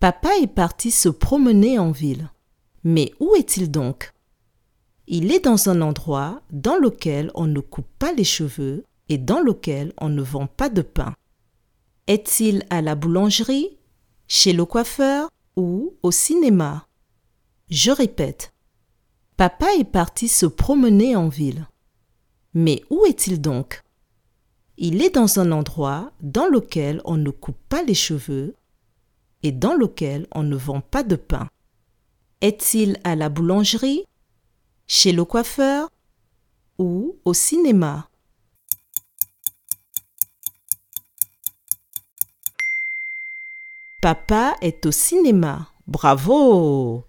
Papa est parti se promener en ville. Mais où est-il donc? Il est dans un endroit dans lequel on ne coupe pas les cheveux et dans lequel on ne vend pas de pain. Est-il à la boulangerie, chez le coiffeur ou au cinéma? Je répète. Papa est parti se promener en ville. Mais où est-il donc? Il est dans un endroit dans lequel on ne coupe pas les cheveux et dans lequel on ne vend pas de pain. Est-il à la boulangerie, chez le coiffeur ou au cinéma? Papa est au cinéma. Bravo